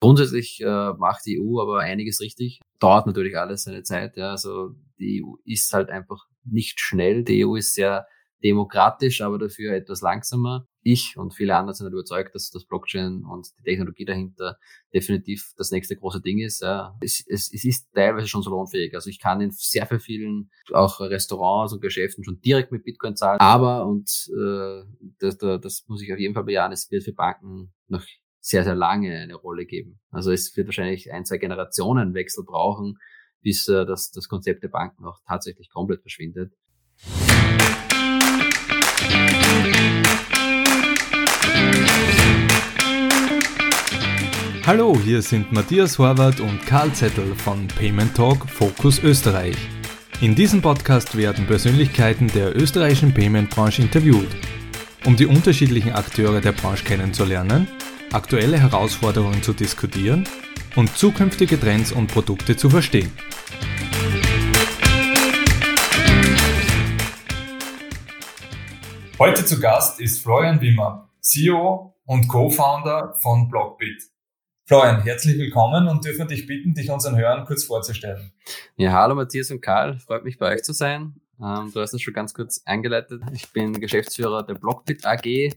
Grundsätzlich äh, macht die EU aber einiges richtig. Dauert natürlich alles seine Zeit. Ja. Also die EU ist halt einfach nicht schnell. Die EU ist sehr demokratisch, aber dafür etwas langsamer. Ich und viele andere sind halt überzeugt, dass das Blockchain und die Technologie dahinter definitiv das nächste große Ding ist. Ja. Es, es, es ist teilweise schon so lohnfähig. Also ich kann in sehr, sehr vielen auch Restaurants und Geschäften schon direkt mit Bitcoin zahlen. Aber, und äh, das, das muss ich auf jeden Fall bejahen, es wird für Banken noch sehr, sehr lange eine Rolle geben. Also es wird wahrscheinlich ein, zwei Generationenwechsel brauchen, bis äh, das, das Konzept der Banken auch tatsächlich komplett verschwindet. Hallo, hier sind Matthias Horvath und Karl Zettel von Payment Talk Focus Österreich. In diesem Podcast werden Persönlichkeiten der österreichischen Payment-Branche interviewt. Um die unterschiedlichen Akteure der Branche kennenzulernen, aktuelle Herausforderungen zu diskutieren und zukünftige Trends und Produkte zu verstehen. Heute zu Gast ist Florian Wimmer, CEO und Co-Founder von Blockbit. Florian, herzlich willkommen und dürfen dich bitten, dich unseren Hörern kurz vorzustellen. Ja, hallo Matthias und Karl, freut mich bei euch zu sein. Ähm, du hast es schon ganz kurz eingeleitet. Ich bin Geschäftsführer der Blockbit AG,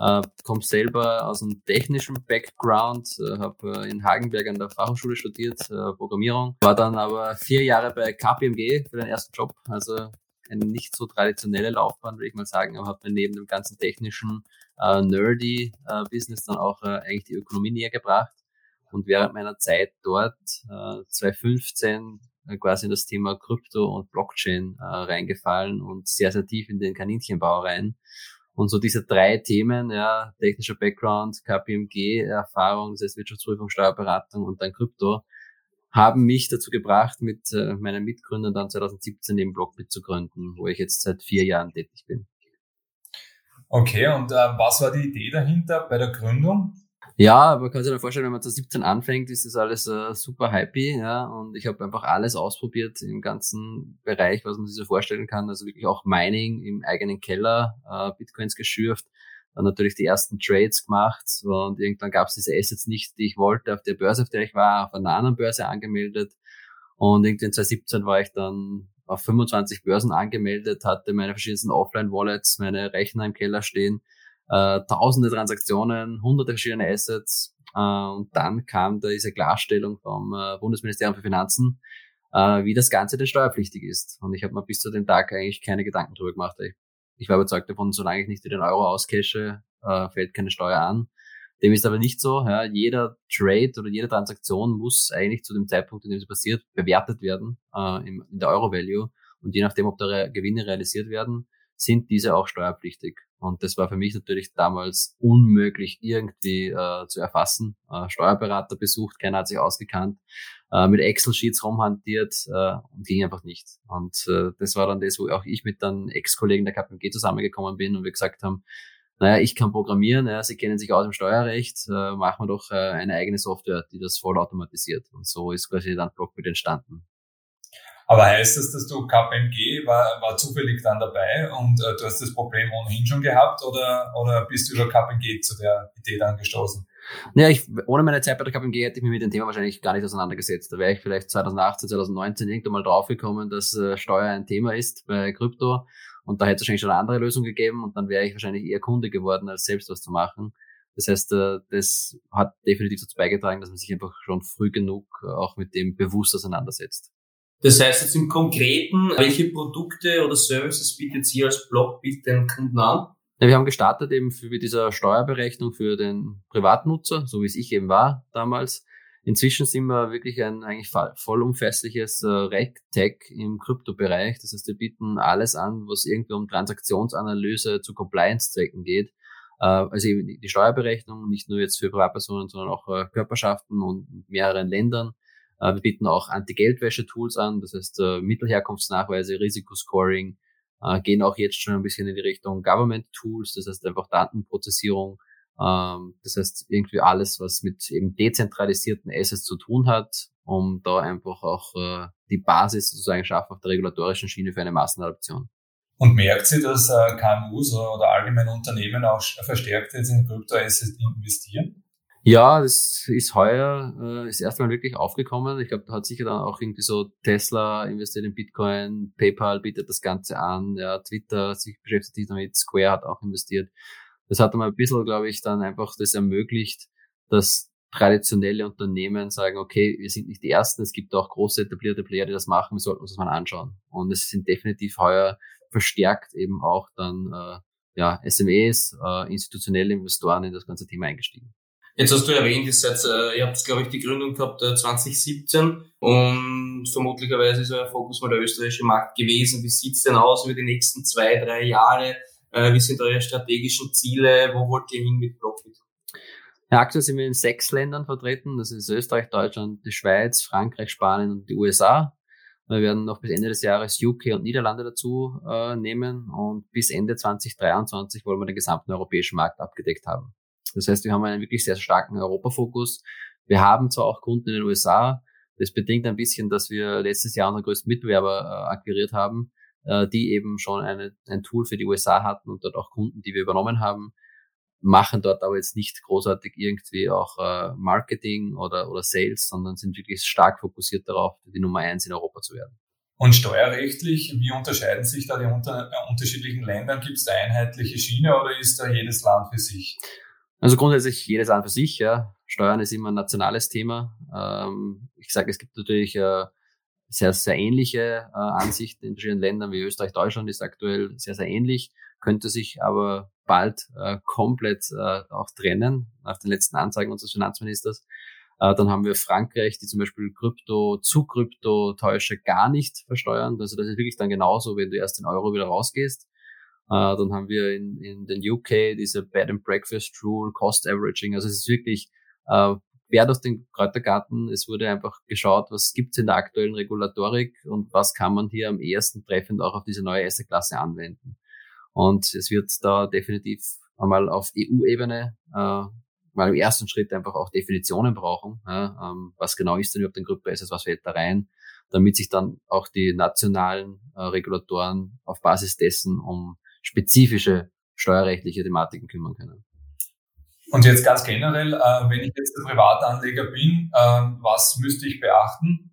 äh, komme selber aus einem technischen Background, äh, habe äh, in Hagenberg an der Fachhochschule studiert, äh, Programmierung, war dann aber vier Jahre bei KPMG für den ersten Job, also eine nicht so traditionelle Laufbahn, würde ich mal sagen, aber habe mir neben dem ganzen technischen, äh, nerdy äh, Business dann auch äh, eigentlich die Ökonomie näher gebracht. Und während meiner Zeit dort, äh, 2015, äh, quasi in das Thema Krypto und Blockchain äh, reingefallen und sehr, sehr tief in den Kaninchenbau rein. Und so diese drei Themen, ja, technischer Background, KPMG-Erfahrung, das heißt Wirtschaftsprüfung, Steuerberatung und dann Krypto, haben mich dazu gebracht, mit äh, meinen Mitgründern dann 2017 den Blockbit zu gründen, wo ich jetzt seit vier Jahren tätig bin. Okay, und äh, was war die Idee dahinter bei der Gründung? Ja, man kann sich dann vorstellen, wenn man zu 17 anfängt, ist das alles äh, super happy, ja, und ich habe einfach alles ausprobiert im ganzen Bereich, was man sich so vorstellen kann, also wirklich auch Mining im eigenen Keller, äh, Bitcoins geschürft, dann natürlich die ersten Trades gemacht. Und irgendwann gab es diese Assets nicht, die ich wollte, auf der Börse, auf der ich war, auf einer anderen Börse angemeldet. Und irgendwie 2017 war ich dann auf 25 Börsen angemeldet, hatte meine verschiedensten Offline-Wallets, meine Rechner im Keller stehen, äh, tausende Transaktionen, hunderte verschiedene Assets äh, und dann kam da diese Klarstellung vom äh, Bundesministerium für Finanzen, äh, wie das Ganze denn steuerpflichtig ist. Und ich habe mir bis zu dem Tag eigentlich keine Gedanken darüber gemacht. Ich ich war überzeugt davon, solange ich nicht den Euro auscashe, äh, fällt keine Steuer an. Dem ist aber nicht so. Ja. Jeder Trade oder jede Transaktion muss eigentlich zu dem Zeitpunkt, in dem sie passiert, bewertet werden äh, im, in der Euro-Value. Und je nachdem, ob da Re Gewinne realisiert werden, sind diese auch steuerpflichtig. Und das war für mich natürlich damals unmöglich irgendwie äh, zu erfassen. Äh, Steuerberater besucht, keiner hat sich ausgekannt äh, mit Excel-Sheets rumhantiert äh, und ging einfach nicht. Und äh, das war dann das, wo auch ich mit dann Ex-Kollegen der KPMG zusammengekommen bin und wir gesagt haben, naja, ich kann programmieren, ja, Sie kennen sich aus dem Steuerrecht, äh, machen wir doch äh, eine eigene Software, die das voll automatisiert. Und so ist quasi dann Blockbit entstanden. Aber heißt das, dass du KPMG war, war zufällig dann dabei und äh, du hast das Problem ohnehin schon gehabt oder, oder bist du über KPMG zu der Idee dann gestoßen? Naja, ich, ohne meine Zeit bei der KPMG hätte ich mich mit dem Thema wahrscheinlich gar nicht auseinandergesetzt. Da wäre ich vielleicht 2018, 2019 irgendwann mal draufgekommen, dass äh, Steuer ein Thema ist bei Krypto. Und da hätte es wahrscheinlich schon eine andere Lösung gegeben und dann wäre ich wahrscheinlich eher Kunde geworden, als selbst was zu machen. Das heißt, äh, das hat definitiv dazu beigetragen, dass man sich einfach schon früh genug auch mit dem bewusst auseinandersetzt. Das heißt jetzt im Konkreten, welche Produkte oder Services bietet ihr als Blockbit den Kunden an? Ja, wir haben gestartet eben für mit dieser Steuerberechnung für den Privatnutzer, so wie es ich eben war damals. Inzwischen sind wir wirklich ein eigentlich vollumfässliches äh, RegTech im Kryptobereich. Das heißt, wir bieten alles an, was irgendwie um Transaktionsanalyse zu Compliance-Zwecken geht. Äh, also eben die Steuerberechnung, nicht nur jetzt für Privatpersonen, sondern auch äh, Körperschaften und mehreren Ländern. Äh, wir bieten auch Anti-Geldwäsche-Tools an, das heißt äh, Mittelherkunftsnachweise, Risikoscoring, äh, gehen auch jetzt schon ein bisschen in die Richtung Government Tools, das heißt einfach Datenprozessierung, ähm, das heißt irgendwie alles, was mit eben dezentralisierten Assets zu tun hat, um da einfach auch die Basis sozusagen schaffen auf der regulatorischen Schiene für eine Massenadoption. Und merkt sie, dass KMUs oder allgemeine Unternehmen auch verstärkt jetzt in Kryptoassets investieren? Ja, das ist heuer äh, ist erstmal wirklich aufgekommen. Ich glaube, da hat sicher dann auch irgendwie so Tesla investiert in Bitcoin, PayPal bietet das Ganze an, ja, Twitter sich beschäftigt sich damit, Square hat auch investiert. Das hat mal ein bisschen, glaube ich, dann einfach das ermöglicht, dass traditionelle Unternehmen sagen, okay, wir sind nicht die Ersten, es gibt auch große etablierte Player, die das machen, wir sollten uns das mal anschauen. Und es sind definitiv heuer verstärkt eben auch dann äh, ja, SMEs, äh, institutionelle Investoren in das ganze Thema eingestiegen. Jetzt hast du erwähnt, ihr, seid, äh, ihr habt, glaube ich, die Gründung gehabt äh, 2017 und vermutlicherweise ist euer Fokus mal der österreichische Markt gewesen. Wie sieht's denn aus über die nächsten zwei, drei Jahre? Äh, wie sind eure strategischen Ziele? Wo wollt ihr hin mit Blockbit? Ja, aktuell sind wir in sechs Ländern vertreten. Das ist Österreich, Deutschland, die Schweiz, Frankreich, Spanien und die USA. Wir werden noch bis Ende des Jahres UK und Niederlande dazu äh, nehmen und bis Ende 2023 wollen wir den gesamten europäischen Markt abgedeckt haben. Das heißt, wir haben einen wirklich sehr starken Europafokus. Wir haben zwar auch Kunden in den USA. Das bedingt ein bisschen, dass wir letztes Jahr unseren größten Mitbewerber äh, akquiriert haben, äh, die eben schon eine, ein Tool für die USA hatten und dort auch Kunden, die wir übernommen haben, machen dort aber jetzt nicht großartig irgendwie auch äh, Marketing oder, oder Sales, sondern sind wirklich stark fokussiert darauf, die Nummer eins in Europa zu werden. Und steuerrechtlich, wie unterscheiden sich da die unter, äh, unterschiedlichen Länder? Gibt es da einheitliche Schiene oder ist da jedes Land für sich? Also grundsätzlich jedes Land für sich, ja. Steuern ist immer ein nationales Thema. Ähm, ich sage, es gibt natürlich äh, sehr, sehr ähnliche äh, Ansichten in verschiedenen Ländern, wie Österreich, Deutschland ist aktuell sehr, sehr ähnlich, könnte sich aber bald äh, komplett auch trennen, nach den letzten Anzeigen unseres Finanzministers. Dann haben wir Frankreich, die zum Beispiel Krypto zu Krypto-Täusche gar nicht versteuern. Also das ist wirklich dann genauso, wenn du erst in Euro wieder rausgehst. Äh, dann haben wir in, in den UK diese Bed and Breakfast Rule, Cost Averaging. Also es ist wirklich äh, quer aus den Kräutergarten. Es wurde einfach geschaut, was gibt's in der aktuellen Regulatorik und was kann man hier am ehesten treffend auch auf diese neue erste Klasse anwenden. Und es wird da definitiv einmal auf EU-Ebene äh, mal im ersten Schritt einfach auch Definitionen brauchen. Ja, ähm, was genau ist denn überhaupt ein Group Basis, was fällt da rein, damit sich dann auch die nationalen äh, Regulatoren auf Basis dessen um spezifische steuerrechtliche Thematiken kümmern können. Und jetzt ganz generell, äh, wenn ich jetzt ein Privatanleger bin, äh, was müsste ich beachten?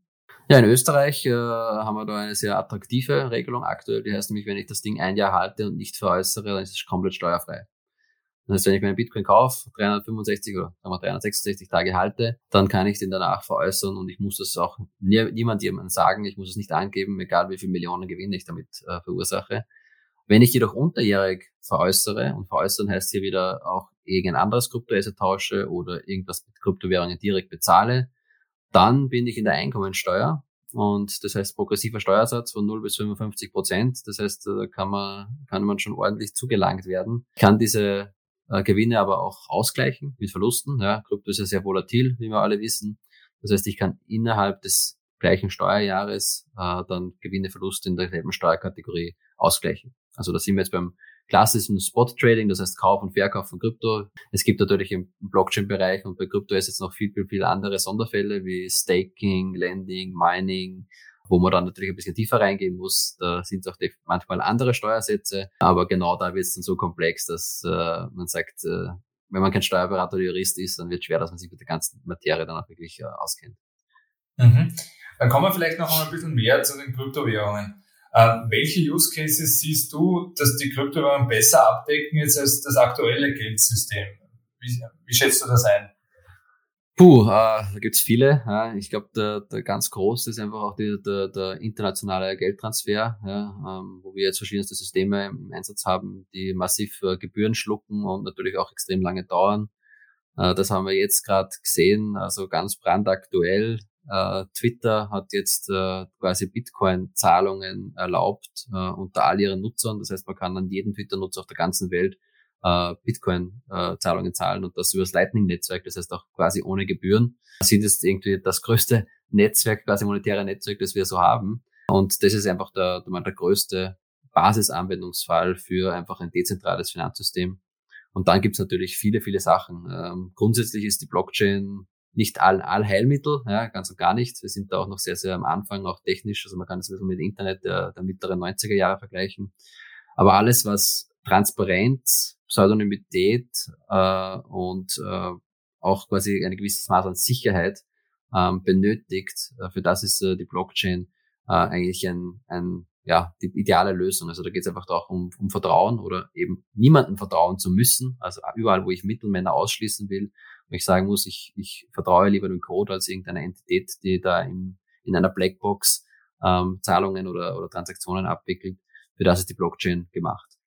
Ja, in Österreich äh, haben wir da eine sehr attraktive Regelung aktuell. Die heißt nämlich, wenn ich das Ding ein Jahr halte und nicht veräußere, dann ist es komplett steuerfrei. Das heißt, wenn ich meinen Bitcoin kaufe, 365 oder sagen wir 366 Tage halte, dann kann ich den danach veräußern und ich muss das auch nie, niemand jemandem sagen, ich muss es nicht angeben, egal wie viel Millionen Gewinn ich damit äh, verursache. Wenn ich jedoch unterjährig veräußere, und veräußern heißt hier wieder auch irgendein anderes Kryptoasset tausche oder irgendwas mit Kryptowährungen direkt bezahle, dann bin ich in der Einkommensteuer und das heißt progressiver Steuersatz von 0 bis 55 Prozent. Das heißt, da kann man, kann man schon ordentlich zugelangt werden. Ich kann diese äh, Gewinne aber auch ausgleichen mit Verlusten. Ja, Krypto ist ja sehr volatil, wie wir alle wissen. Das heißt, ich kann innerhalb des gleichen Steuerjahres äh, dann Gewinne, Verluste in derselben Steuerkategorie ausgleichen. Also da sind wir jetzt beim klassischen Spot Trading, das heißt Kauf und Verkauf von Krypto. Es gibt natürlich im Blockchain-Bereich und bei Krypto ist jetzt noch viel, viel, viel andere Sonderfälle wie Staking, Lending, Mining, wo man dann natürlich ein bisschen tiefer reingehen muss. Da sind es auch manchmal andere Steuersätze, aber genau da wird es dann so komplex, dass äh, man sagt, äh, wenn man kein Steuerberater oder Jurist ist, dann wird es schwer, dass man sich mit der ganzen Materie dann auch wirklich äh, auskennt. Mhm. Dann kommen wir vielleicht noch ein bisschen mehr zu den Kryptowährungen. Äh, welche Use Cases siehst du, dass die Kryptowährungen besser abdecken jetzt als das aktuelle Geldsystem? Wie, wie schätzt du das ein? Puh, äh, da gibt's viele. Ja. Ich glaube, der, der ganz große ist einfach auch die, der, der internationale Geldtransfer, ja, ähm, wo wir jetzt verschiedenste Systeme im Einsatz haben, die massiv äh, Gebühren schlucken und natürlich auch extrem lange dauern. Äh, das haben wir jetzt gerade gesehen, also ganz brandaktuell. Äh, Twitter hat jetzt äh, quasi Bitcoin-Zahlungen erlaubt äh, unter all ihren Nutzern. Das heißt, man kann an jeden Twitter-Nutzer auf der ganzen Welt äh, Bitcoin-Zahlungen zahlen und das über das Lightning-Netzwerk, das heißt auch quasi ohne Gebühren. Das sind jetzt irgendwie das größte Netzwerk, quasi monetäre Netzwerk, das wir so haben. Und das ist einfach der, der, der größte Basisanwendungsfall für einfach ein dezentrales Finanzsystem. Und dann gibt's natürlich viele, viele Sachen. Ähm, grundsätzlich ist die Blockchain nicht all, Allheilmittel, ja, ganz und gar nicht. Wir sind da auch noch sehr, sehr am Anfang, auch technisch. Also man kann es ein bisschen mit Internet der, der mittleren 90er Jahre vergleichen. Aber alles, was Transparenz, Pseudonymität äh, und äh, auch quasi eine gewisse Maß an Sicherheit ähm, benötigt. Äh, für das ist äh, die Blockchain äh, eigentlich ein, ein ja, die ideale Lösung. Also da geht es einfach auch um, um Vertrauen oder eben niemanden vertrauen zu müssen. Also überall, wo ich Mittelmänner ausschließen will, wo ich sagen muss, ich, ich vertraue lieber dem Code als irgendeiner Entität, die da in, in einer Blackbox ähm, Zahlungen oder, oder Transaktionen abwickelt. Für das ist die Blockchain gemacht.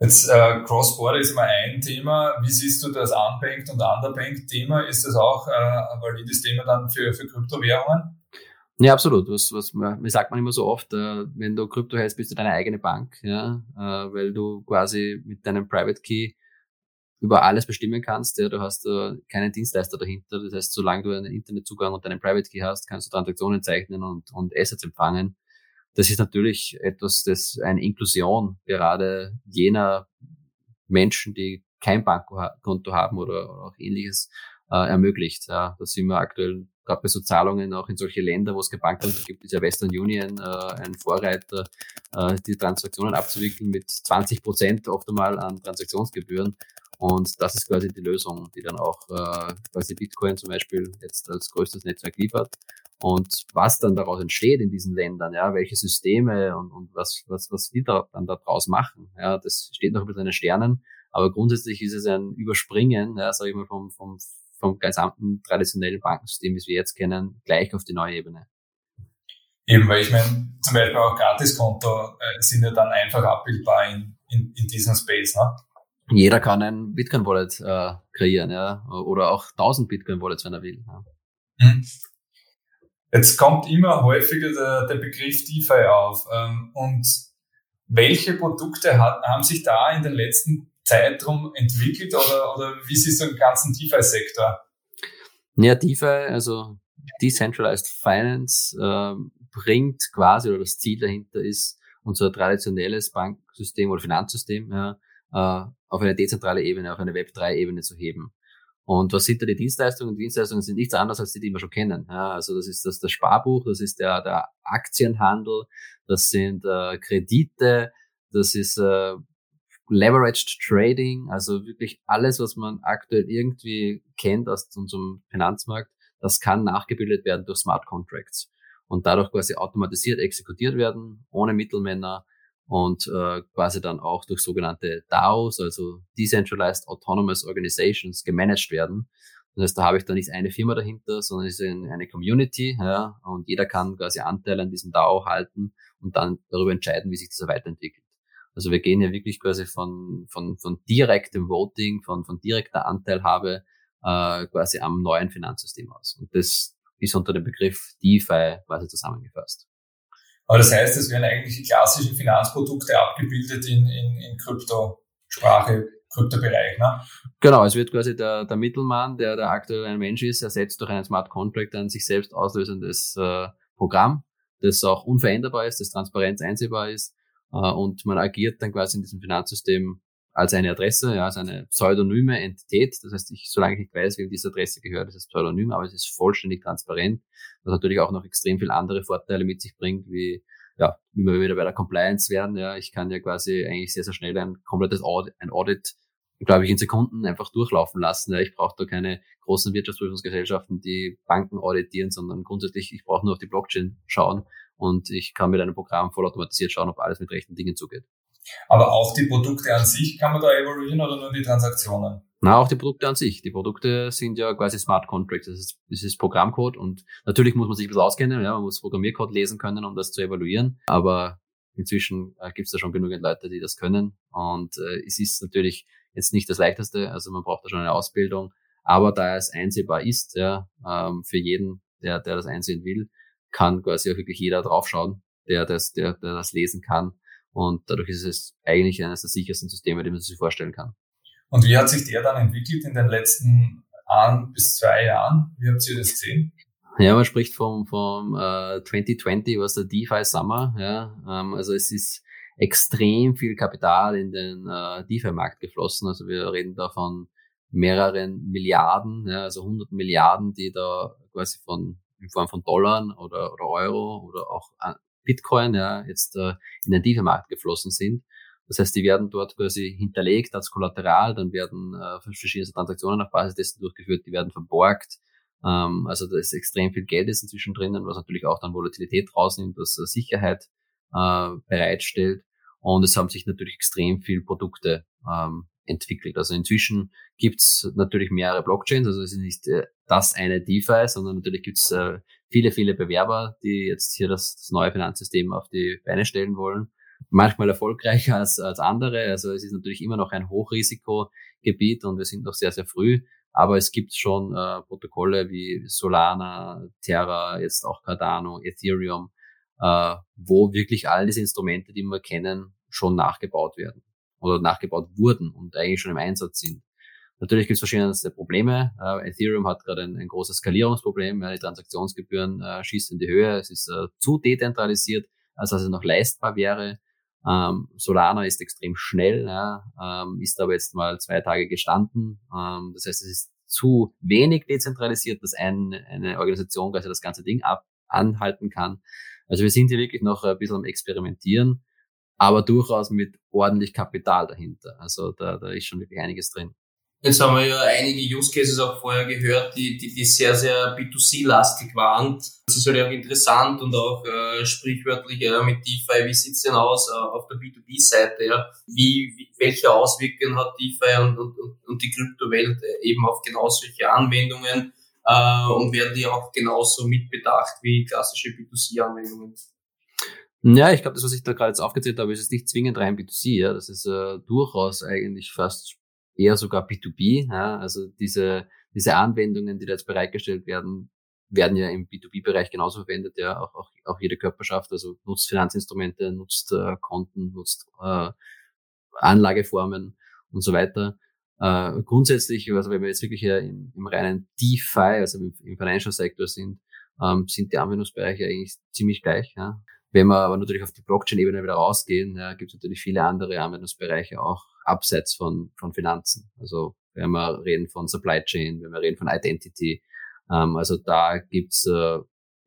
Jetzt äh, Cross-Border ist immer ein Thema. Wie siehst du das Unbanked und Underbanked-Thema? Ist das auch äh, ein valides Thema dann für, für Kryptowährungen? Ja, absolut. Was, was mir sagt man immer so oft, äh, wenn du Krypto heißt, bist du deine eigene Bank, ja, äh, weil du quasi mit deinem Private Key über alles bestimmen kannst. Ja, du hast äh, keinen Dienstleister dahinter. Das heißt, solange du einen Internetzugang und deinen Private Key hast, kannst du Transaktionen zeichnen und, und Assets empfangen. Das ist natürlich etwas, das eine Inklusion gerade jener Menschen, die kein Bankkonto haben oder, oder auch ähnliches, äh, ermöglicht. Ja, da sind wir aktuell gerade bei so Zahlungen auch in solche Länder, wo es kein Bankkonto gibt, ist ja Western Union äh, ein Vorreiter, äh, die Transaktionen abzuwickeln mit 20 Prozent oft einmal an Transaktionsgebühren. Und das ist quasi die Lösung, die dann auch äh, quasi Bitcoin zum Beispiel jetzt als größtes Netzwerk liefert. Und was dann daraus entsteht in diesen Ländern, ja, welche Systeme und, und was, was, was die da, dann daraus machen, ja, das steht noch ein bisschen in den Sternen. Aber grundsätzlich ist es ein Überspringen, ja, sage ich mal, vom, vom vom gesamten traditionellen Bankensystem, wie wir jetzt kennen, gleich auf die neue Ebene. Eben, weil ich meine, zum Beispiel auch Gratiskonto äh, sind ja dann einfach abbildbar in, in, in diesem Space. Ne? Jeder kann ein Bitcoin-Wallet äh, kreieren, ja, oder auch 1000 Bitcoin-Wallets, wenn er will. Ja. Mhm. Jetzt kommt immer häufiger der, der Begriff DeFi auf. Ähm, und welche Produkte hat, haben sich da in den letzten Zeitraum entwickelt oder, oder wie siehst du den ganzen DeFi-Sektor? Ja, DeFi, also Decentralized Finance, äh, bringt quasi, oder das Ziel dahinter ist, unser traditionelles Banksystem oder Finanzsystem ja, auf eine dezentrale Ebene, auf eine Web3-Ebene zu heben. Und was sind da die Dienstleistungen? Die Dienstleistungen sind nichts anderes als die, die wir schon kennen. Ja, also das ist das, das Sparbuch, das ist der, der Aktienhandel, das sind äh, Kredite, das ist äh, Leveraged Trading, also wirklich alles, was man aktuell irgendwie kennt aus unserem Finanzmarkt, das kann nachgebildet werden durch Smart Contracts und dadurch quasi automatisiert exekutiert werden, ohne Mittelmänner und äh, quasi dann auch durch sogenannte DAOs, also Decentralized Autonomous Organizations, gemanagt werden. Das heißt, da habe ich dann nicht eine Firma dahinter, sondern es ist eine Community, ja, und jeder kann quasi Anteile an diesem DAO halten und dann darüber entscheiden, wie sich dieser weiterentwickelt. Also wir gehen ja wirklich quasi von, von, von direktem Voting, von, von direkter Anteilhabe äh, quasi am neuen Finanzsystem aus. Und das ist unter dem Begriff DeFi quasi zusammengefasst. Aber das heißt, es werden eigentlich die klassischen Finanzprodukte abgebildet in, in, in Kryptosprache, Kryptobereich, ne? Genau, es wird quasi der, der Mittelmann, der, der aktuell ein Mensch ist, ersetzt durch einen Smart Contract ein sich selbst auslösendes äh, Programm, das auch unveränderbar ist, das transparent einsehbar ist äh, und man agiert dann quasi in diesem Finanzsystem als eine Adresse, ja, als eine pseudonyme Entität. Das heißt, ich, solange ich nicht weiß, wem diese Adresse gehört, ist es pseudonym, aber es ist vollständig transparent, was natürlich auch noch extrem viel andere Vorteile mit sich bringt, wie, ja, wie wir wieder bei der Compliance werden, ja. Ich kann ja quasi eigentlich sehr, sehr schnell ein komplettes Audit, ein Audit, glaube ich, in Sekunden einfach durchlaufen lassen. Ja. Ich brauche da keine großen Wirtschaftsprüfungsgesellschaften, die Banken auditieren, sondern grundsätzlich, ich brauche nur auf die Blockchain schauen und ich kann mit einem Programm vollautomatisiert schauen, ob alles mit rechten Dingen zugeht. Aber auch die Produkte an sich kann man da evaluieren oder nur die Transaktionen? Na, auch die Produkte an sich. Die Produkte sind ja quasi Smart Contracts. Das ist, das ist Programmcode und natürlich muss man sich ein bisschen auskennen. Ja, man muss Programmiercode lesen können, um das zu evaluieren. Aber inzwischen äh, gibt es da schon genügend Leute, die das können. Und äh, es ist natürlich jetzt nicht das Leichteste. Also man braucht da schon eine Ausbildung. Aber da es einsehbar ist, ja, ähm, für jeden, der, der das einsehen will, kann quasi auch wirklich jeder draufschauen, der das, der, der das lesen kann. Und dadurch ist es eigentlich eines der sichersten Systeme, die man sich vorstellen kann. Und wie hat sich der dann entwickelt in den letzten ein bis zwei Jahren? Wie habt ihr das gesehen? Ja, man spricht vom, vom äh, 2020 was der DeFi Summer. Ja, ähm, also es ist extrem viel Kapital in den äh, DeFi-Markt geflossen. Also wir reden da von mehreren Milliarden, ja, also 100 Milliarden, die da quasi von in Form von Dollar oder, oder Euro oder auch äh, Bitcoin ja, jetzt äh, in den DeFi-Markt geflossen sind. Das heißt, die werden dort quasi hinterlegt als Kollateral, dann werden äh, verschiedene Transaktionen auf Basis dessen durchgeführt, die werden verborgt. Ähm, also da ist extrem viel Geld ist inzwischen drinnen, was natürlich auch dann Volatilität rausnimmt, was äh, Sicherheit äh, bereitstellt. Und es haben sich natürlich extrem viel Produkte ähm, entwickelt. Also inzwischen gibt's natürlich mehrere Blockchains, also es ist nicht äh, das eine DeFi, sondern natürlich gibt's äh, viele, viele Bewerber, die jetzt hier das, das neue Finanzsystem auf die Beine stellen wollen manchmal erfolgreicher als, als andere. Also es ist natürlich immer noch ein Hochrisikogebiet und wir sind noch sehr, sehr früh. Aber es gibt schon äh, Protokolle wie Solana, Terra, jetzt auch Cardano, Ethereum, äh, wo wirklich all diese Instrumente, die wir kennen, schon nachgebaut werden oder nachgebaut wurden und eigentlich schon im Einsatz sind. Natürlich gibt es verschiedenste Probleme. Äh, Ethereum hat gerade ein, ein, großes Skalierungsproblem. Ja, die Transaktionsgebühren äh, schießen in die Höhe. Es ist äh, zu dezentralisiert, als dass es noch leistbar wäre. Ähm, Solana ist extrem schnell, ja, ähm, ist aber jetzt mal zwei Tage gestanden. Ähm, das heißt, es ist zu wenig dezentralisiert, dass ein, eine Organisation quasi das ganze Ding ab, anhalten kann. Also wir sind hier wirklich noch ein bisschen am Experimentieren, aber durchaus mit ordentlich Kapital dahinter. Also da, da ist schon wirklich einiges drin. Jetzt haben wir ja einige Use Cases auch vorher gehört, die, die, die sehr, sehr B2C-lastig waren. Das ist halt auch interessant und auch äh, sprichwörtlich ja, mit DeFi, wie sieht's denn aus äh, auf der B2B-Seite? Ja? Wie, wie, welche Auswirkungen hat DeFi und, und, und die Kryptowelt äh, eben auf genau solche Anwendungen? Äh, und werden die auch genauso mitbedacht wie klassische B2C-Anwendungen? Ja, ich glaube, das, was ich da gerade jetzt aufgezählt habe, ist jetzt nicht zwingend rein B2C. Ja? Das ist äh, durchaus eigentlich fast eher sogar B2B. Ja? Also diese, diese Anwendungen, die da jetzt bereitgestellt werden, werden ja im B2B-Bereich genauso verwendet, ja, auch, auch, auch jede Körperschaft, also nutzt Finanzinstrumente, nutzt äh, Konten, nutzt äh, Anlageformen und so weiter. Äh, grundsätzlich, also wenn wir jetzt wirklich ja im, im reinen DeFi, also im, im Financial Sector sind, ähm, sind die Anwendungsbereiche eigentlich ziemlich gleich. Ja. Wenn wir aber natürlich auf die Blockchain-Ebene wieder rausgehen, ja, gibt es natürlich viele andere Anwendungsbereiche auch, abseits von, von Finanzen. Also wenn wir reden von Supply Chain, wenn wir reden von Identity. Ähm, also da gibt's äh,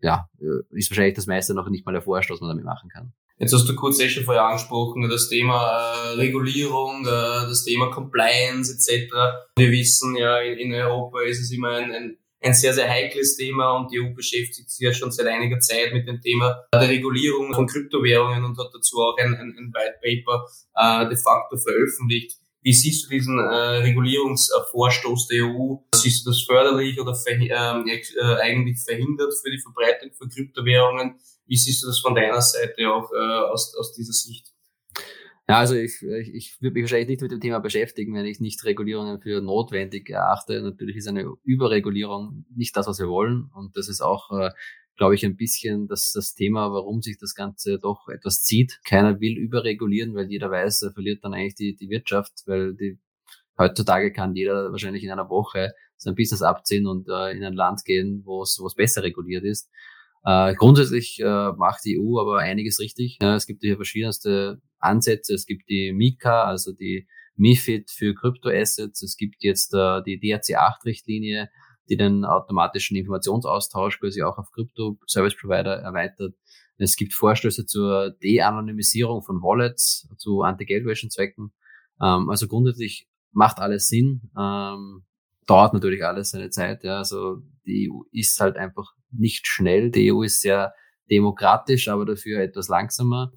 ja, äh, ist wahrscheinlich das meiste noch nicht mal erforscht, was man damit machen kann. Jetzt hast du kurz eh schon vorher angesprochen, das Thema äh, Regulierung, äh, das Thema Compliance etc. Wir wissen ja, in, in Europa ist es immer ein, ein ein sehr, sehr heikles Thema und die EU beschäftigt sich ja schon seit einiger Zeit mit dem Thema der Regulierung von Kryptowährungen und hat dazu auch ein, ein, ein White Paper äh, de facto veröffentlicht. Wie siehst du diesen äh, Regulierungsvorstoß der EU? Siehst du das förderlich oder ver ähm, äh, eigentlich verhindert für die Verbreitung von Kryptowährungen? Wie siehst du das von deiner Seite auch äh, aus, aus dieser Sicht? Ja, also ich, ich, ich würde mich wahrscheinlich nicht mit dem Thema beschäftigen, wenn ich nicht Regulierungen für notwendig erachte. Natürlich ist eine Überregulierung nicht das, was wir wollen. Und das ist auch, äh, glaube ich, ein bisschen das, das Thema, warum sich das Ganze doch etwas zieht. Keiner will überregulieren, weil jeder weiß, er verliert dann eigentlich die, die Wirtschaft, weil die heutzutage kann jeder wahrscheinlich in einer Woche sein Business abziehen und äh, in ein Land gehen, wo es besser reguliert ist. Äh, grundsätzlich äh, macht die EU aber einiges richtig. Ja, es gibt hier verschiedenste Ansätze. Es gibt die Mika, also die MIFID für Kryptoassets. Es gibt jetzt äh, die DRC8-Richtlinie, die den automatischen Informationsaustausch quasi auch auf Krypto-Service-Provider erweitert. Es gibt Vorstöße zur De-Anonymisierung von Wallets, zu Anti-Geldwäschenzwecken. Ähm, also grundsätzlich macht alles Sinn. Ähm, dauert natürlich alles seine Zeit. Ja. Also die EU ist halt einfach nicht schnell. Die EU ist sehr demokratisch, aber dafür etwas langsamer.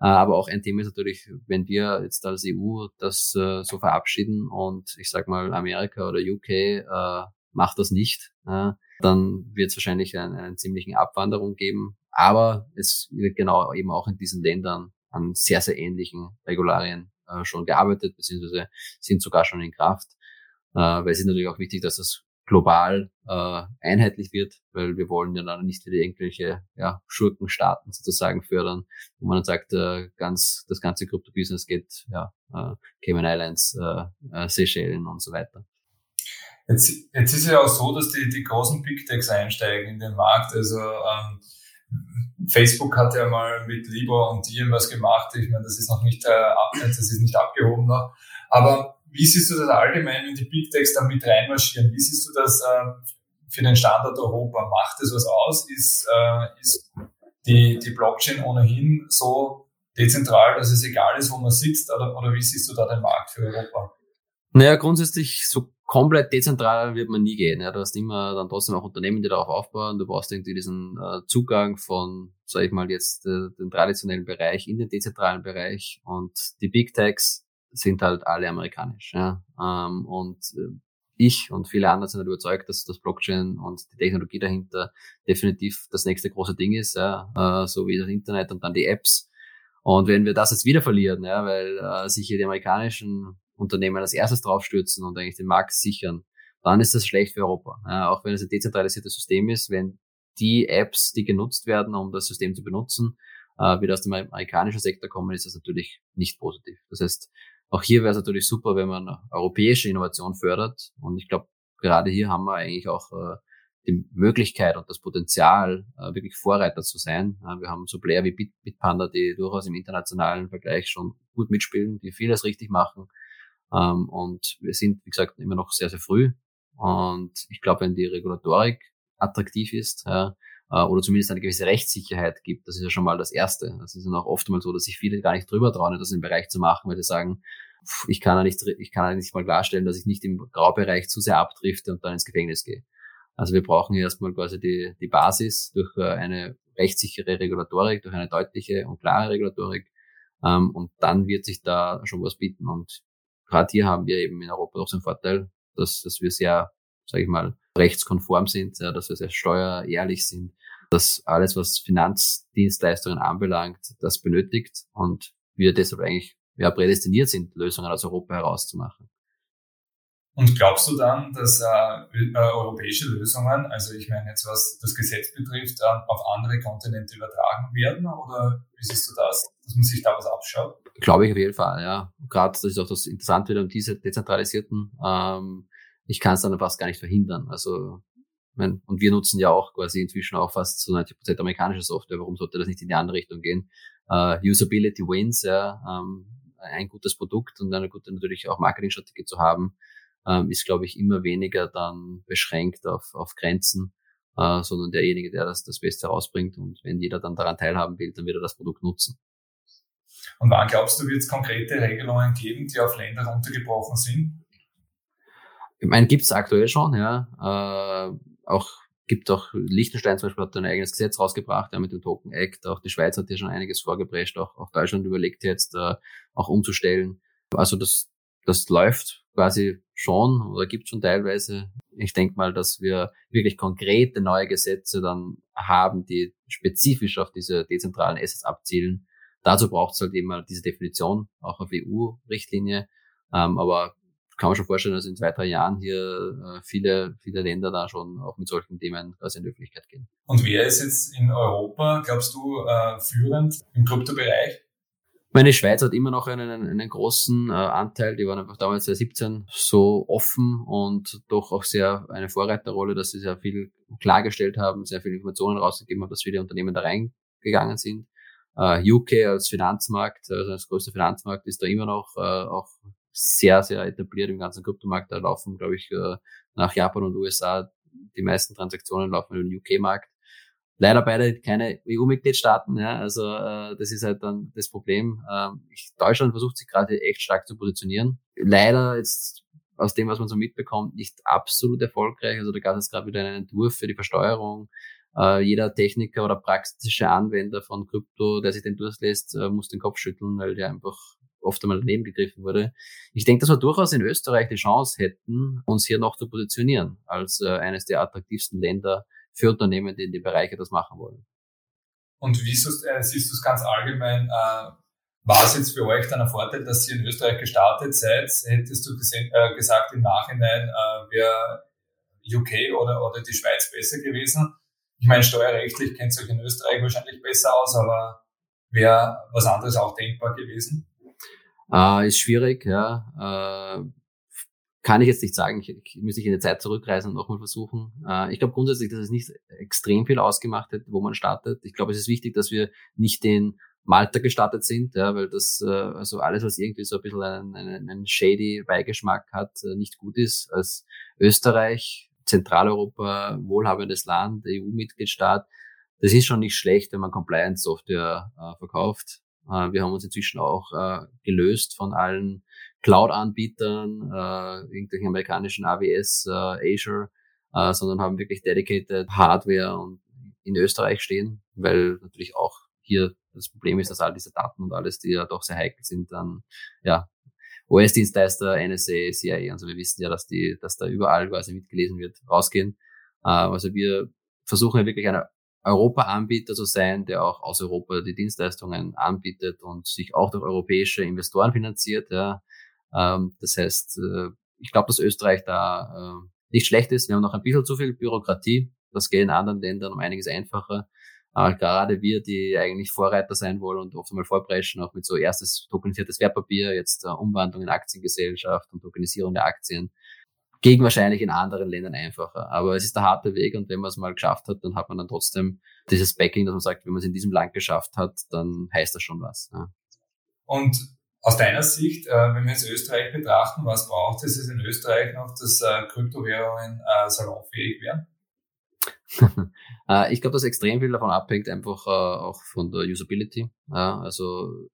Äh, aber auch ein Thema ist natürlich, wenn wir jetzt als EU das äh, so verabschieden und ich sag mal Amerika oder UK äh, macht das nicht, dann wird es wahrscheinlich eine, eine ziemlichen Abwanderung geben. Aber es wird genau eben auch in diesen Ländern an sehr, sehr ähnlichen Regularien schon gearbeitet, beziehungsweise sind sogar schon in Kraft. Weil es ist natürlich auch wichtig, dass das global äh, einheitlich wird, weil wir wollen ja dann nicht wieder irgendwelche ja, Schurkenstaaten sozusagen fördern, wo man dann sagt, äh, ganz das ganze Krypto-Business geht ja äh, Cayman Islands, äh, äh, Seychellen und so weiter. Jetzt, jetzt ist ja auch so, dass die, die großen Big Techs einsteigen in den Markt. Also ähm, Facebook hat ja mal mit Libor und Diem was gemacht. Ich meine, das ist noch nicht, äh, das ist nicht abgehoben noch. Aber wie siehst du das allgemein, wenn die Big Techs da mit reinmarschieren? Wie siehst du das äh, für den Standort Europa? Macht das was aus? Ist, äh, ist die, die Blockchain ohnehin so dezentral, dass es egal ist, wo man sitzt, oder, oder wie siehst du da den Markt für Europa? Naja, grundsätzlich so komplett dezentral wird man nie gehen. Ja. Du hast immer dann trotzdem auch Unternehmen, die darauf aufbauen. Du brauchst irgendwie diesen äh, Zugang von, sag ich mal, jetzt äh, den traditionellen Bereich in den dezentralen Bereich. Und die Big Techs sind halt alle amerikanisch. Ja. Ähm, und äh, ich und viele andere sind halt überzeugt, dass das Blockchain und die Technologie dahinter definitiv das nächste große Ding ist, ja, äh, so wie das Internet und dann die Apps. Und wenn wir das jetzt wieder verlieren, ja, weil äh, sich hier die amerikanischen Unternehmen als erstes draufstürzen und eigentlich den Markt sichern, dann ist das schlecht für Europa. Ja, auch wenn es ein dezentralisiertes System ist, wenn die Apps, die genutzt werden, um das System zu benutzen, äh, wieder aus dem amerikanischen Sektor kommen, ist das natürlich nicht positiv. Das heißt, auch hier wäre es natürlich super, wenn man europäische Innovation fördert. Und ich glaube, gerade hier haben wir eigentlich auch äh, die Möglichkeit und das Potenzial, äh, wirklich Vorreiter zu sein. Äh, wir haben so Player wie Bit Bitpanda, die durchaus im internationalen Vergleich schon gut mitspielen, die vieles richtig machen. Ähm, und wir sind, wie gesagt, immer noch sehr, sehr früh. Und ich glaube, wenn die Regulatorik attraktiv ist, ja, äh, oder zumindest eine gewisse Rechtssicherheit gibt. Das ist ja schon mal das Erste. Das ist ja auch oftmals so, dass sich viele gar nicht drüber trauen, das im Bereich zu machen, weil sie sagen, ich kann ja nicht, ich kann ja nicht mal klarstellen, dass ich nicht im Graubereich zu sehr abdrifte und dann ins Gefängnis gehe. Also wir brauchen hier erstmal quasi die, die Basis durch äh, eine rechtssichere Regulatorik, durch eine deutliche und klare Regulatorik. Ähm, und dann wird sich da schon was bieten. Und gerade hier haben wir eben in Europa doch so einen Vorteil, dass, dass wir sehr, sage ich mal, rechtskonform sind, ja, dass wir sehr steuerehrlich sind, dass alles, was Finanzdienstleistungen anbelangt, das benötigt und wir deshalb eigentlich ja, prädestiniert sind, Lösungen aus Europa herauszumachen. Und glaubst du dann, dass äh, äh, europäische Lösungen, also ich meine jetzt was das Gesetz betrifft, äh, auf andere Kontinente übertragen werden? Oder wie siehst du das, dass man sich da was abschaut? Glaube ich auf jeden Fall, ja. Gerade das ist auch das Interessante wieder um diese dezentralisierten. Ähm, ich kann es dann fast gar nicht verhindern. Also mein, und wir nutzen ja auch quasi inzwischen auch fast zu 90 Prozent amerikanische Software. Warum sollte das nicht in die andere Richtung gehen? Uh, Usability wins, ja. Ähm, ein gutes Produkt und eine gute natürlich auch Marketingstrategie zu haben, ähm, ist, glaube ich, immer weniger dann beschränkt auf, auf Grenzen, äh, sondern derjenige, der das, das Beste herausbringt. Und wenn jeder dann daran teilhaben will, dann wird er das Produkt nutzen. Und wann glaubst du, wird es konkrete Regelungen geben, die auf Länder runtergebrochen sind? Ich meine, gibt es aktuell schon, ja. Äh, auch gibt auch Liechtenstein zum Beispiel hat ein eigenes Gesetz rausgebracht, ja, mit dem Token Act. Auch die Schweiz hat hier schon einiges vorgeprescht. Auch, auch Deutschland überlegt jetzt äh, auch umzustellen. Also das, das läuft quasi schon oder gibt schon teilweise. Ich denke mal, dass wir wirklich konkrete neue Gesetze dann haben, die spezifisch auf diese dezentralen Assets abzielen. Dazu braucht es halt immer diese Definition, auch auf EU-Richtlinie. Ähm, aber kann man schon vorstellen, dass in zwei, drei Jahren hier äh, viele, viele Länder da schon auch mit solchen Themen quasi in die Öffentlichkeit gehen. Und wer ist jetzt in Europa, glaubst du, äh, führend im Kryptobereich? Meine Schweiz hat immer noch einen, einen großen äh, Anteil. Die waren einfach damals 2017 so offen und doch auch sehr eine Vorreiterrolle, dass sie sehr viel klargestellt haben, sehr viele Informationen rausgegeben haben, dass viele Unternehmen da reingegangen sind. Uh, UK als Finanzmarkt, also als größter Finanzmarkt, ist da immer noch uh, auch sehr, sehr etabliert im ganzen Kryptomarkt. Da laufen, glaube ich, äh, nach Japan und USA die meisten Transaktionen laufen über den UK-Markt. Leider beide keine EU-Mitgliedstaaten, ja, also äh, das ist halt dann das Problem. Ähm, ich, Deutschland versucht sich gerade echt stark zu positionieren. Leider jetzt aus dem, was man so mitbekommt, nicht absolut erfolgreich. Also da gab es gerade wieder einen Entwurf für die Versteuerung. Äh, jeder Techniker oder praktische Anwender von Krypto, der sich den durchlässt, äh, muss den Kopf schütteln, weil der einfach oft einmal daneben gegriffen wurde. Ich denke, dass wir durchaus in Österreich die Chance hätten, uns hier noch zu positionieren als äh, eines der attraktivsten Länder für Unternehmen, die in den Bereiche das machen wollen. Und wie siehst du es ganz allgemein? Äh, war es jetzt für euch dann ein Vorteil, dass ihr in Österreich gestartet seid? Hättest du gesehen, äh, gesagt im Nachhinein, äh, wäre UK oder, oder die Schweiz besser gewesen? Ich meine, steuerrechtlich kennt es euch in Österreich wahrscheinlich besser aus, aber wäre was anderes auch denkbar gewesen? Äh, ist schwierig, ja. Äh, kann ich jetzt nicht sagen. Ich, ich müsste ich in die Zeit zurückreisen und nochmal versuchen. Äh, ich glaube grundsätzlich, dass es nicht extrem viel ausgemacht hat, wo man startet. Ich glaube, es ist wichtig, dass wir nicht den Malta gestartet sind, ja, weil das, äh, also alles, was irgendwie so ein bisschen einen, einen, einen shady Beigeschmack hat, äh, nicht gut ist. Als Österreich, Zentraleuropa, wohlhabendes Land, EU-Mitgliedstaat, das ist schon nicht schlecht, wenn man Compliance-Software äh, verkauft. Äh, wir haben uns inzwischen auch äh, gelöst von allen Cloud-Anbietern, äh, irgendwelchen amerikanischen AWS, Azure, sondern haben wirklich dedicated Hardware und in Österreich stehen, weil natürlich auch hier das Problem ist, dass all diese Daten und alles, die ja doch sehr heikel sind, dann ja US-Dienstleister, NSA, CIA und so. Wir wissen ja, dass die, dass da überall quasi mitgelesen wird, rausgehen. Also wir versuchen ja wirklich ein Europa-Anbieter zu sein, der auch aus Europa die Dienstleistungen anbietet und sich auch durch europäische Investoren finanziert. Ja. Ähm, das heißt, äh, ich glaube, dass Österreich da äh, nicht schlecht ist. Wir haben noch ein bisschen zu viel Bürokratie. Das geht in anderen Ländern um einiges einfacher. Aber gerade wir, die eigentlich Vorreiter sein wollen und oft einmal vorpreschen, auch mit so erstes tokenisiertes Wertpapier, jetzt äh, Umwandlung in Aktiengesellschaft und Tokenisierung der Aktien, gegen wahrscheinlich in anderen Ländern einfacher. Aber es ist der harte Weg und wenn man es mal geschafft hat, dann hat man dann trotzdem dieses Backing, dass man sagt, wenn man es in diesem Land geschafft hat, dann heißt das schon was. Ja. Und aus deiner Sicht, äh, wenn wir jetzt Österreich betrachten, was braucht es in Österreich noch, dass äh, Kryptowährungen äh, salonfähig werden? Äh, ich glaube, dass extrem viel davon abhängt, einfach äh, auch von der Usability. Ja, also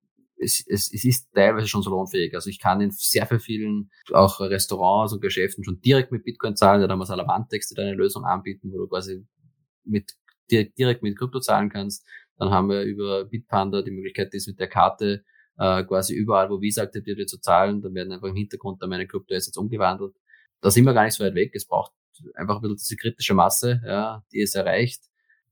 es, es, es ist teilweise schon salonfähig. Also ich kann in sehr, vielen auch Restaurants und Geschäften schon direkt mit Bitcoin zahlen. Da haben wir Salamantex, die eine Lösung anbieten, wo du quasi mit, direkt, direkt mit Krypto zahlen kannst. Dann haben wir über Bitpanda die Möglichkeit, das mit der Karte äh, quasi überall, wo Visa akzeptiert wird, zu zahlen. Dann werden einfach im Hintergrund dann meine Kryptoassets umgewandelt. Da sind wir gar nicht so weit weg. Es braucht einfach ein bisschen diese kritische Masse, ja, die es erreicht.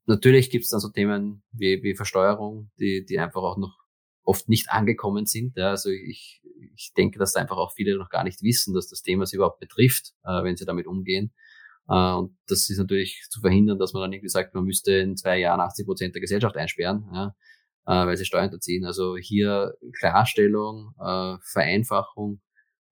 Natürlich gibt es dann so Themen wie, wie Versteuerung, die, die einfach auch noch oft nicht angekommen sind. Ja, also ich, ich denke, dass da einfach auch viele noch gar nicht wissen, dass das Thema sie überhaupt betrifft, äh, wenn sie damit umgehen. Äh, und das ist natürlich zu verhindern, dass man dann irgendwie sagt, man müsste in zwei Jahren 80 Prozent der Gesellschaft einsperren, ja, äh, weil sie Steuern unterziehen. Also hier Klarstellung, äh, Vereinfachung,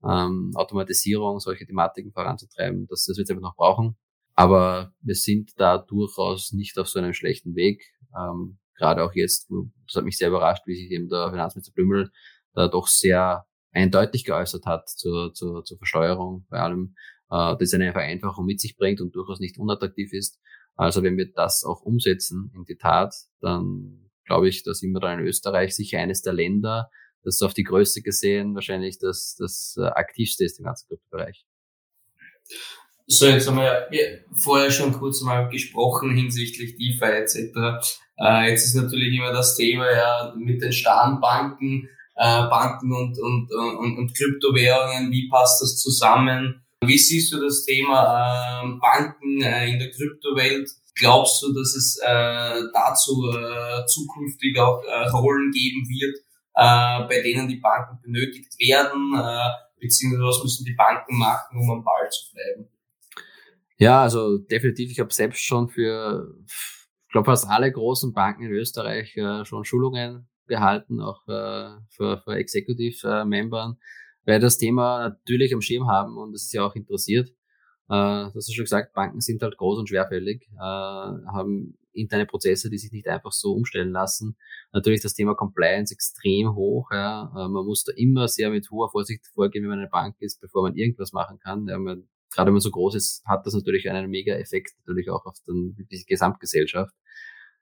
ähm, Automatisierung, solche Thematiken voranzutreiben, das, das wird es einfach noch brauchen. Aber wir sind da durchaus nicht auf so einem schlechten Weg. Ähm, gerade auch jetzt, das hat mich sehr überrascht, wie sich eben der Finanzminister Blümel da doch sehr eindeutig geäußert hat zur, zur, zur Versteuerung, vor allem, äh, das eine Vereinfachung mit sich bringt und durchaus nicht unattraktiv ist. Also wenn wir das auch umsetzen in die Tat, dann glaube ich, dass immer da in Österreich sicher eines der Länder, das auf die Größe gesehen wahrscheinlich das, das äh, aktivste ist im ganzen Kryptobereich. So, jetzt haben wir ja vorher schon kurz mal gesprochen hinsichtlich DeFi etc. Äh, jetzt ist natürlich immer das Thema ja mit den starren Banken, äh, Banken und, und, und, und Kryptowährungen, wie passt das zusammen? Wie siehst du das Thema äh, Banken äh, in der Kryptowelt? Glaubst du, dass es äh, dazu äh, zukünftig auch äh, Rollen geben wird, äh, bei denen die Banken benötigt werden? Äh, beziehungsweise was müssen die Banken machen, um am Ball zu bleiben? Ja, also definitiv. Ich habe selbst schon für, ich glaube, fast alle großen Banken in Österreich äh, schon Schulungen gehalten, auch äh, für, für Executive-Membern, weil das Thema natürlich am Schirm haben und es ist ja auch interessiert. Äh, das du schon gesagt, Banken sind halt groß und schwerfällig, äh, haben interne Prozesse, die sich nicht einfach so umstellen lassen. Natürlich das Thema Compliance extrem hoch. Ja. Äh, man muss da immer sehr mit hoher Vorsicht vorgehen, wenn man eine Bank ist, bevor man irgendwas machen kann. Ja, man gerade wenn man so groß ist, hat das natürlich einen mega Effekt natürlich auch auf den, die Gesamtgesellschaft.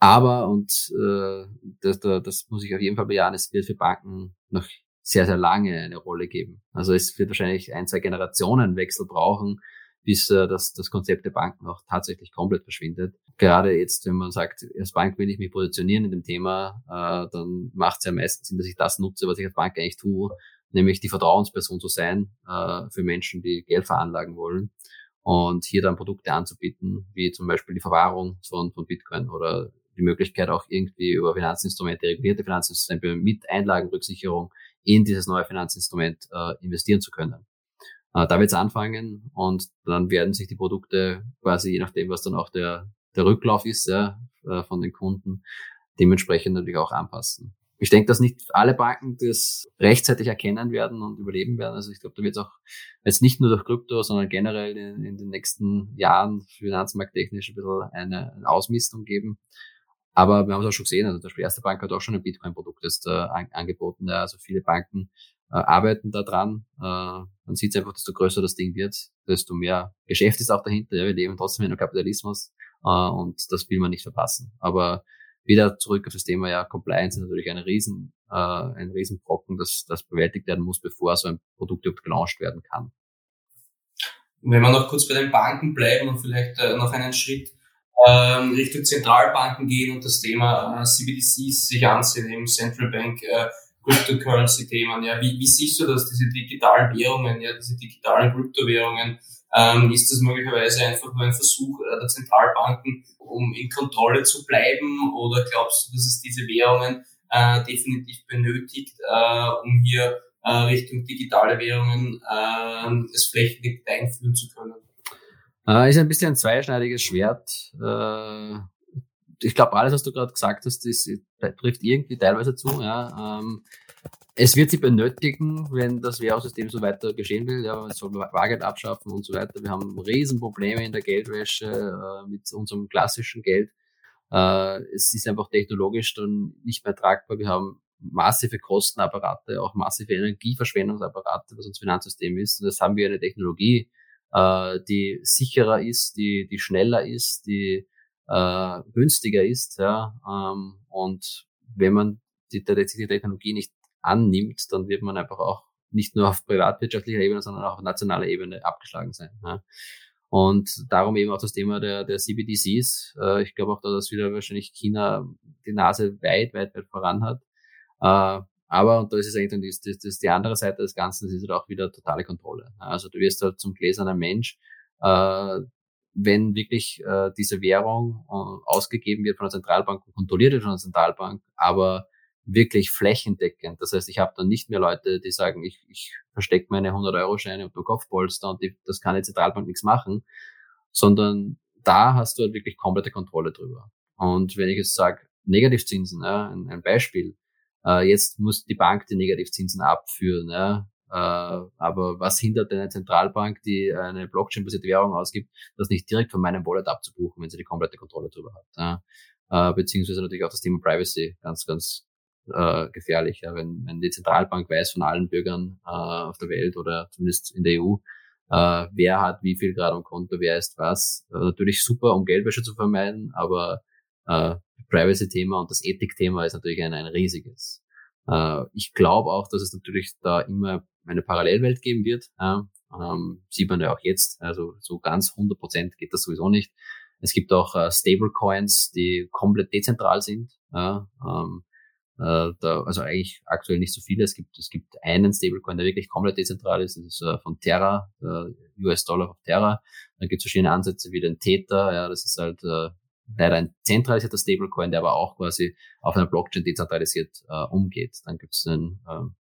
Aber, und äh, das, das muss ich auf jeden Fall bejahen, es wird für Banken noch sehr, sehr lange eine Rolle geben. Also es wird wahrscheinlich ein, zwei Generationenwechsel brauchen, bis äh, das, das Konzept der Banken auch tatsächlich komplett verschwindet. Gerade jetzt, wenn man sagt, als Bank will ich mich positionieren in dem Thema, äh, dann macht es ja meistens Sinn, dass ich das nutze, was ich als Bank eigentlich tue, nämlich die Vertrauensperson zu sein äh, für Menschen, die Geld veranlagen wollen und hier dann Produkte anzubieten, wie zum Beispiel die Verwahrung von, von Bitcoin oder die Möglichkeit auch irgendwie über Finanzinstrumente, regulierte Finanzinstrumente mit Einlagenrücksicherung in dieses neue Finanzinstrument äh, investieren zu können. Äh, da wird es anfangen und dann werden sich die Produkte quasi, je nachdem, was dann auch der, der Rücklauf ist ja, äh, von den Kunden, dementsprechend natürlich auch anpassen ich denke, dass nicht alle Banken das rechtzeitig erkennen werden und überleben werden. Also ich glaube, da wird es auch jetzt nicht nur durch Krypto, sondern generell in, in den nächsten Jahren finanzmarkttechnisch ein bisschen eine, eine Ausmistung geben. Aber wir haben es auch schon gesehen, also die erste Bank hat auch schon ein Bitcoin-Produkt jetzt äh, an, angeboten. Ja, also viele Banken äh, arbeiten da dran. Äh, man sieht einfach, desto größer das Ding wird, desto mehr Geschäft ist auch dahinter. Ja, wir leben trotzdem in einem Kapitalismus äh, und das will man nicht verpassen. Aber wieder zurück auf das Thema ja Compliance ist natürlich eine riesen, äh, ein Riesenbrocken, das, das bewältigt werden muss, bevor so ein Produkt überhaupt gelauncht werden kann. Wenn wir noch kurz bei den Banken bleiben und vielleicht äh, noch einen Schritt ähm, Richtung Zentralbanken gehen und das Thema äh, CBDCs sich ansehen, eben Central Bank äh, Cryptocurrency-Themen. Ja, wie, wie siehst du das, diese digitalen Währungen, ja, diese digitalen Kryptowährungen? Ähm, ist das möglicherweise einfach nur ein Versuch äh, der Zentralbanken, um in Kontrolle zu bleiben? Oder glaubst du, dass es diese Währungen äh, definitiv benötigt, äh, um hier äh, Richtung digitale Währungen äh, es flächendeckend einführen zu können? Äh, ist ein bisschen ein zweischneidiges Schwert. Äh, ich glaube, alles, was du gerade gesagt hast, das trifft irgendwie teilweise zu. Ja. Ähm, es wird sie benötigen, wenn das Währungssystem so weiter geschehen will. Ja, man soll Bargeld abschaffen und so weiter. Wir haben Riesenprobleme in der Geldwäsche äh, mit unserem klassischen Geld. Äh, es ist einfach technologisch dann nicht mehr tragbar. Wir haben massive Kostenapparate, auch massive Energieverschwendungsapparate, was unser Finanzsystem ist. Und das haben wir eine Technologie, äh, die sicherer ist, die, die schneller ist, die äh, günstiger ist. Ja, ähm, und wenn man die, die, die Technologie nicht annimmt, dann wird man einfach auch nicht nur auf privatwirtschaftlicher Ebene, sondern auch auf nationaler Ebene abgeschlagen sein. Ja. Und darum eben auch das Thema der, der CBDCs. Äh, ich glaube auch, da dass wieder wahrscheinlich China die Nase weit, weit, weit voran hat. Äh, aber, und das ist eigentlich dann die, das, die andere Seite des Ganzen, das ist halt auch wieder totale Kontrolle. Also du wirst halt zum gläsernen Mensch, äh, wenn wirklich äh, diese Währung äh, ausgegeben wird von der Zentralbank und kontrolliert wird von der Zentralbank, aber wirklich flächendeckend. Das heißt, ich habe dann nicht mehr Leute, die sagen, ich, ich verstecke meine 100-Euro-Scheine unter Kopfpolster und die, das kann die Zentralbank nichts machen, sondern da hast du halt wirklich komplette Kontrolle drüber. Und wenn ich jetzt sage, Negativzinsen, ja, ein, ein Beispiel, äh, jetzt muss die Bank die Negativzinsen abführen, ja, äh, aber was hindert eine Zentralbank, die eine Blockchain-basierte Währung ausgibt, das nicht direkt von meinem Wallet abzubuchen, wenn sie die komplette Kontrolle drüber hat? Ja? Äh, beziehungsweise natürlich auch das Thema Privacy, ganz, ganz äh, gefährlich. Ja, wenn, wenn die Zentralbank weiß von allen Bürgern äh, auf der Welt oder zumindest in der EU, äh, wer hat wie viel gerade am Konto, wer ist was. Äh, natürlich super, um Geldwäsche zu vermeiden, aber äh, Privacy-Thema und das Ethik-Thema ist natürlich ein, ein riesiges. Äh, ich glaube auch, dass es natürlich da immer eine Parallelwelt geben wird. Ja, ähm, sieht man ja auch jetzt. Also so ganz 100 Prozent geht das sowieso nicht. Es gibt auch äh, Stablecoins, die komplett dezentral sind. Ja, ähm, äh, da, also eigentlich aktuell nicht so viele. Es gibt, es gibt einen Stablecoin, der wirklich komplett dezentral ist. Das ist äh, von Terra, äh, US-Dollar auf Terra. Dann gibt es verschiedene Ansätze wie den Tether. Ja, das ist halt äh, leider ein zentralisierter Stablecoin, der aber auch quasi auf einer Blockchain dezentralisiert äh, umgeht. Dann gibt es einen ähm,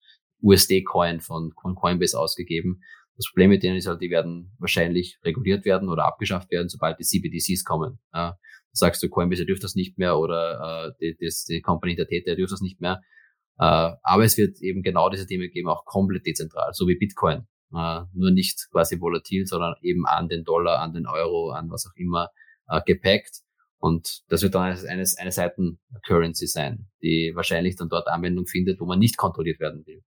USD-Coin von, von Coinbase ausgegeben. Das Problem mit denen ist halt, die werden wahrscheinlich reguliert werden oder abgeschafft werden, sobald die CBDCs kommen. Ja sagst du, Coinbase dürft das nicht mehr oder äh, die, die, die Company der Täter dürft das nicht mehr. Äh, aber es wird eben genau diese Themen geben, auch komplett dezentral, so wie Bitcoin. Äh, nur nicht quasi volatil, sondern eben an den Dollar, an den Euro, an was auch immer äh, gepackt. Und das wird dann eine, eine Seiten-Currency sein, die wahrscheinlich dann dort Anwendung findet, wo man nicht kontrolliert werden will.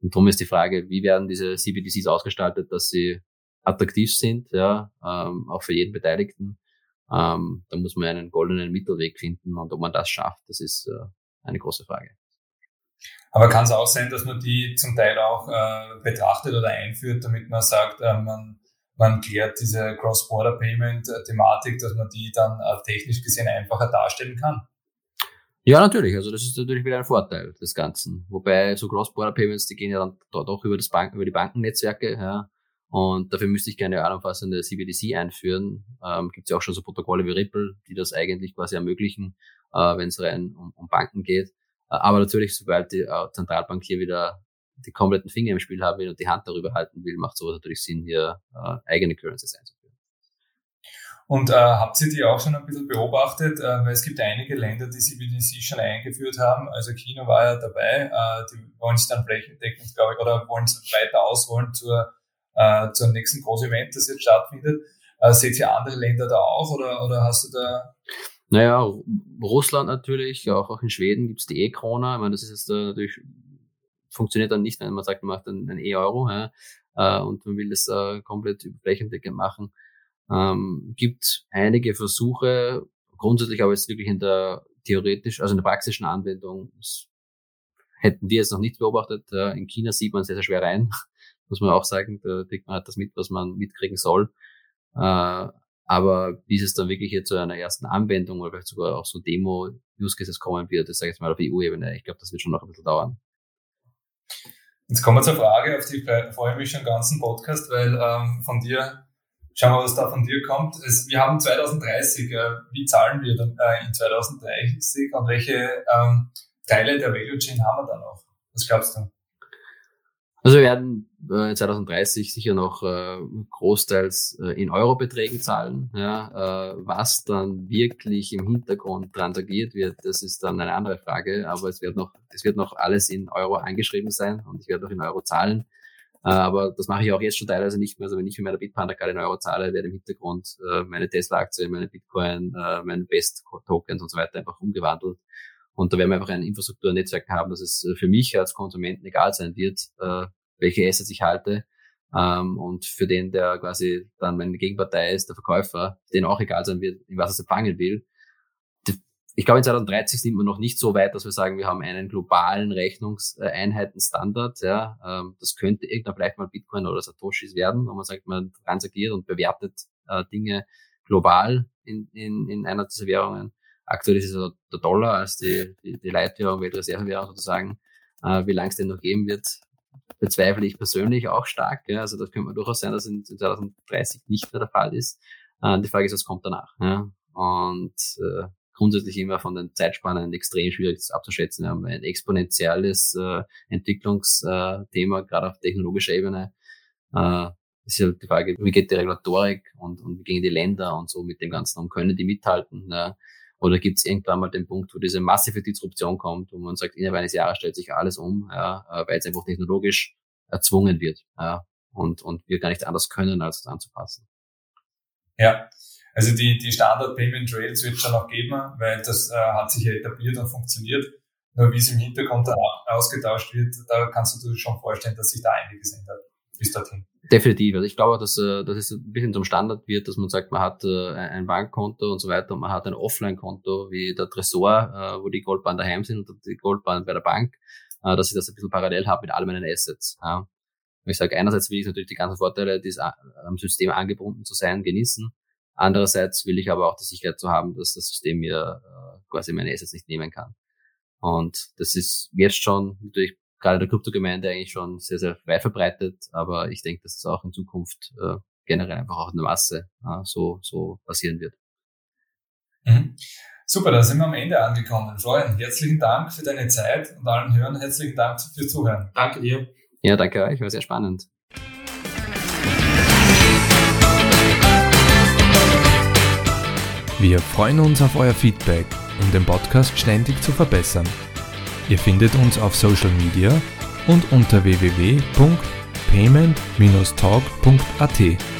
Und darum ist die Frage, wie werden diese CBDCs ausgestaltet, dass sie attraktiv sind, ja, ähm, auch für jeden Beteiligten ähm, da muss man einen goldenen Mittelweg finden und ob man das schafft, das ist äh, eine große Frage. Aber kann es auch sein, dass man die zum Teil auch äh, betrachtet oder einführt, damit man sagt, äh, man, man klärt diese Cross-Border-Payment-Thematik, dass man die dann äh, technisch gesehen einfacher darstellen kann? Ja, natürlich. Also das ist natürlich wieder ein Vorteil des Ganzen. Wobei so Cross-Border-Payments, die gehen ja dann dort auch über das Bank, über die Bankennetzwerke. Ja. Und dafür müsste ich keine allumfassende CBDC einführen. Ähm, Gibt es ja auch schon so Protokolle wie Ripple, die das eigentlich quasi ermöglichen, äh, wenn es rein um, um, Banken geht. Äh, aber natürlich, sobald die äh, Zentralbank hier wieder die kompletten Finger im Spiel haben will und die Hand darüber halten will, macht sowas natürlich Sinn, hier äh, eigene Currencies einzuführen. Und äh, habt ihr die auch schon ein bisschen beobachtet? Äh, weil es gibt einige Länder, die CBDC schon eingeführt haben. Also China war ja dabei. Äh, die wollen es dann flächendeckend, glaube ich, oder wollen es weiter ausrollen zur äh, zum nächsten großen Event, das jetzt stattfindet. Äh, seht ihr andere Länder da auch oder, oder hast du da naja, Russland natürlich, auch, auch in Schweden gibt's die E-Krone. Ich meine, das ist jetzt äh, natürlich, funktioniert dann nicht, wenn man sagt, man macht einen E-Euro ja, äh, und man will das äh, komplett flächendeckend machen. Ähm, gibt einige Versuche, grundsätzlich aber jetzt wirklich in der theoretisch, also in der praktischen Anwendung hätten wir jetzt noch nicht beobachtet. In China sieht man sehr, sehr schwer rein, muss man auch sagen. Da kriegt man halt das mit, was man mitkriegen soll. Äh, aber bis es dann wirklich jetzt zu einer ersten Anwendung oder vielleicht sogar auch so Demo-Use Cases kommen wird, das sage ich jetzt mal auf EU-Ebene, ich glaube, das wird schon noch ein bisschen dauern. Jetzt kommen wir zur Frage, auf die freue ich mich schon ganzen Podcast, weil ähm, von dir, schauen wir, was da von dir kommt. Es, wir haben 2030, äh, wie zahlen wir dann äh, in 2030 und welche ähm, Teile der Value Chain haben wir da noch? Was glaubst du? Also wir werden äh, 2030 sicher noch äh, großteils äh, in Eurobeträgen zahlen. Ja, äh, was dann wirklich im Hintergrund transagiert wird, das ist dann eine andere Frage. Aber es wird noch, es wird noch alles in Euro angeschrieben sein und ich werde auch in Euro zahlen. Äh, aber das mache ich auch jetzt schon teilweise nicht mehr. Also wenn ich für meine Bitpanda gerade in Euro zahle, werde im Hintergrund äh, meine Tesla-Aktie, meine Bitcoin, äh, meine Best-Tokens und so weiter einfach umgewandelt. Und da werden wir einfach ein Infrastrukturnetzwerk haben, dass es äh, für mich als Konsumenten egal sein wird, äh, welche Assets ich halte. Ähm, und für den, der quasi dann meine Gegenpartei ist, der Verkäufer, den auch egal sein wird, in was er empfangen will. Ich glaube, in 2030 sind wir noch nicht so weit, dass wir sagen, wir haben einen globalen Rechnungseinheitenstandard. Ja, ähm, das könnte irgendwann vielleicht mal Bitcoin oder Satoshis werden, wo man sagt, man transagiert und bewertet äh, Dinge global in, in, in einer dieser Währungen. Aktuell ist es der Dollar als die, die, die Leitwährung, Weltreservewährung sozusagen. Äh, wie lange es den noch geben wird, bezweifle ich persönlich auch stark. Ja. Also das könnte durchaus sein, dass in 2030 nicht mehr der Fall ist. Äh, die Frage ist, was kommt danach? Ja. Und äh, grundsätzlich immer von den Zeitspannen extrem schwierig abzuschätzen. Wir haben ein exponentielles äh, Entwicklungsthema, äh, gerade auf technologischer Ebene. Äh, ist ja die Frage, wie geht die Regulatorik und, und wie gehen die Länder und so mit dem Ganzen um? Können die mithalten? Ja. Oder gibt es irgendwann mal den Punkt, wo diese massive Disruption kommt, wo man sagt, innerhalb eines Jahres stellt sich alles um, ja, äh, weil es einfach technologisch erzwungen wird ja, und, und wir gar nicht anders können, als es anzupassen. Ja, also die, die Standard Payment Rails wird es schon noch geben, weil das äh, hat sich ja etabliert und funktioniert. Nur wie es im Hintergrund ausgetauscht wird, da kannst du dir schon vorstellen, dass sich da einiges ändert bis dorthin. Definitiv. Also ich glaube, dass, äh, dass es ein bisschen zum Standard wird, dass man sagt, man hat äh, ein Bankkonto und so weiter und man hat ein Offline-Konto wie der Tresor, äh, wo die Goldbahn daheim sind und die Goldbahn bei der Bank, dass ich das ein bisschen parallel habe mit all meinen Assets. Ich sage, einerseits will ich natürlich die ganzen Vorteile, die am System angebunden zu sein, genießen. Andererseits will ich aber auch die Sicherheit zu haben, dass das System mir quasi meine Assets nicht nehmen kann. Und das ist jetzt schon natürlich gerade der Kryptogemeinde eigentlich schon sehr, sehr weit verbreitet, aber ich denke, dass es auch in Zukunft äh, generell einfach auch in der Masse äh, so, so passieren wird. Mhm. Super, da sind wir am Ende angekommen. Florian, herzlichen Dank für deine Zeit und allen Hörern herzlichen Dank fürs Zuhören. Danke dir. Ja, danke euch, war sehr spannend. Wir freuen uns auf euer Feedback, um den Podcast ständig zu verbessern. Ihr findet uns auf Social Media und unter www.payment-talk.at.